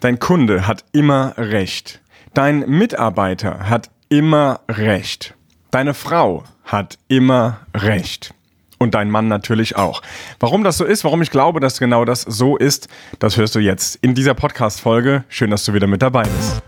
Dein Kunde hat immer recht. Dein Mitarbeiter hat immer recht. Deine Frau hat immer recht. Und dein Mann natürlich auch. Warum das so ist, warum ich glaube, dass genau das so ist, das hörst du jetzt in dieser Podcast-Folge. Schön, dass du wieder mit dabei bist.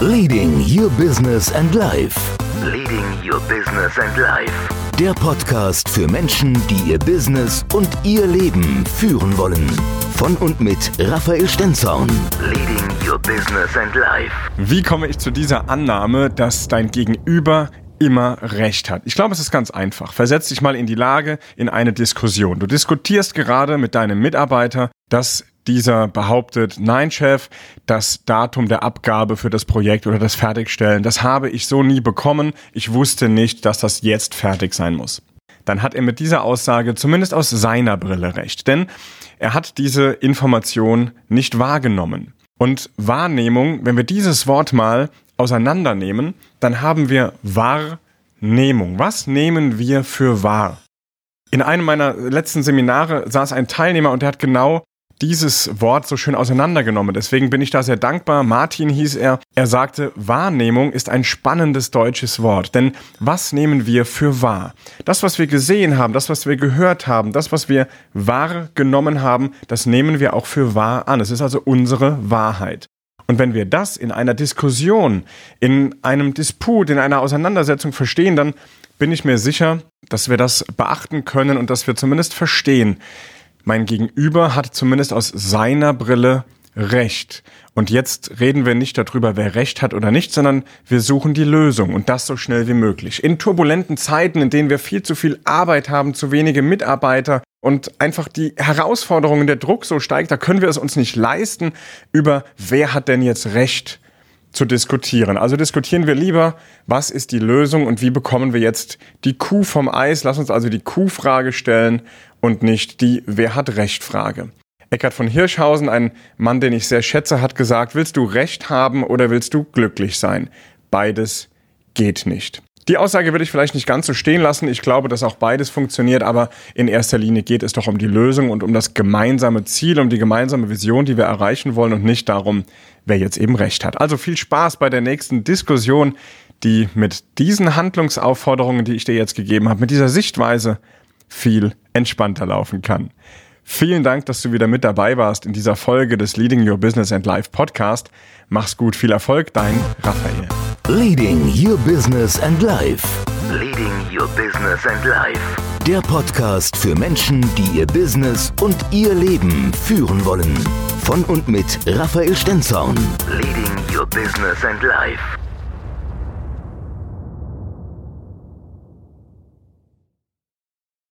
Leading Your Business and Life. Leading Your Business and Life. Der Podcast für Menschen, die ihr Business und ihr Leben führen wollen. Von und mit Raphael Stenzorn. Leading Your Business and Life. Wie komme ich zu dieser Annahme, dass dein Gegenüber immer recht hat. Ich glaube, es ist ganz einfach. Versetz dich mal in die Lage, in eine Diskussion. Du diskutierst gerade mit deinem Mitarbeiter, dass dieser behauptet, nein, Chef, das Datum der Abgabe für das Projekt oder das Fertigstellen, das habe ich so nie bekommen. Ich wusste nicht, dass das jetzt fertig sein muss. Dann hat er mit dieser Aussage zumindest aus seiner Brille recht, denn er hat diese Information nicht wahrgenommen. Und Wahrnehmung, wenn wir dieses Wort mal auseinandernehmen, dann haben wir Wahrnehmung. Was nehmen wir für wahr? In einem meiner letzten Seminare saß ein Teilnehmer und der hat genau dieses Wort so schön auseinandergenommen. Deswegen bin ich da sehr dankbar. Martin hieß er. Er sagte, Wahrnehmung ist ein spannendes deutsches Wort. Denn was nehmen wir für wahr? Das, was wir gesehen haben, das, was wir gehört haben, das, was wir wahrgenommen haben, das nehmen wir auch für wahr an. Es ist also unsere Wahrheit. Und wenn wir das in einer Diskussion, in einem Disput, in einer Auseinandersetzung verstehen, dann bin ich mir sicher, dass wir das beachten können und dass wir zumindest verstehen, mein Gegenüber hat zumindest aus seiner Brille Recht. Und jetzt reden wir nicht darüber, wer Recht hat oder nicht, sondern wir suchen die Lösung und das so schnell wie möglich. In turbulenten Zeiten, in denen wir viel zu viel Arbeit haben, zu wenige Mitarbeiter und einfach die Herausforderungen, der Druck so steigt, da können wir es uns nicht leisten, über wer hat denn jetzt Recht zu diskutieren. Also diskutieren wir lieber, was ist die Lösung und wie bekommen wir jetzt die Kuh vom Eis. Lass uns also die Kuhfrage stellen und nicht die Wer hat Recht Frage. Eckhard von Hirschhausen, ein Mann, den ich sehr schätze, hat gesagt, willst du Recht haben oder willst du glücklich sein? Beides geht nicht. Die Aussage würde ich vielleicht nicht ganz so stehen lassen. Ich glaube, dass auch beides funktioniert, aber in erster Linie geht es doch um die Lösung und um das gemeinsame Ziel, um die gemeinsame Vision, die wir erreichen wollen und nicht darum, wer jetzt eben recht hat. Also viel Spaß bei der nächsten Diskussion, die mit diesen Handlungsaufforderungen, die ich dir jetzt gegeben habe, mit dieser Sichtweise viel entspannter laufen kann. Vielen Dank, dass du wieder mit dabei warst in dieser Folge des Leading Your Business and Life Podcast. Mach's gut, viel Erfolg, dein Raphael. Leading Your Business and Life. Leading Your Business and Life. Der Podcast für Menschen, die ihr Business und ihr Leben führen wollen. Von und mit Raphael Stenzorn. Leading Your Business and Life.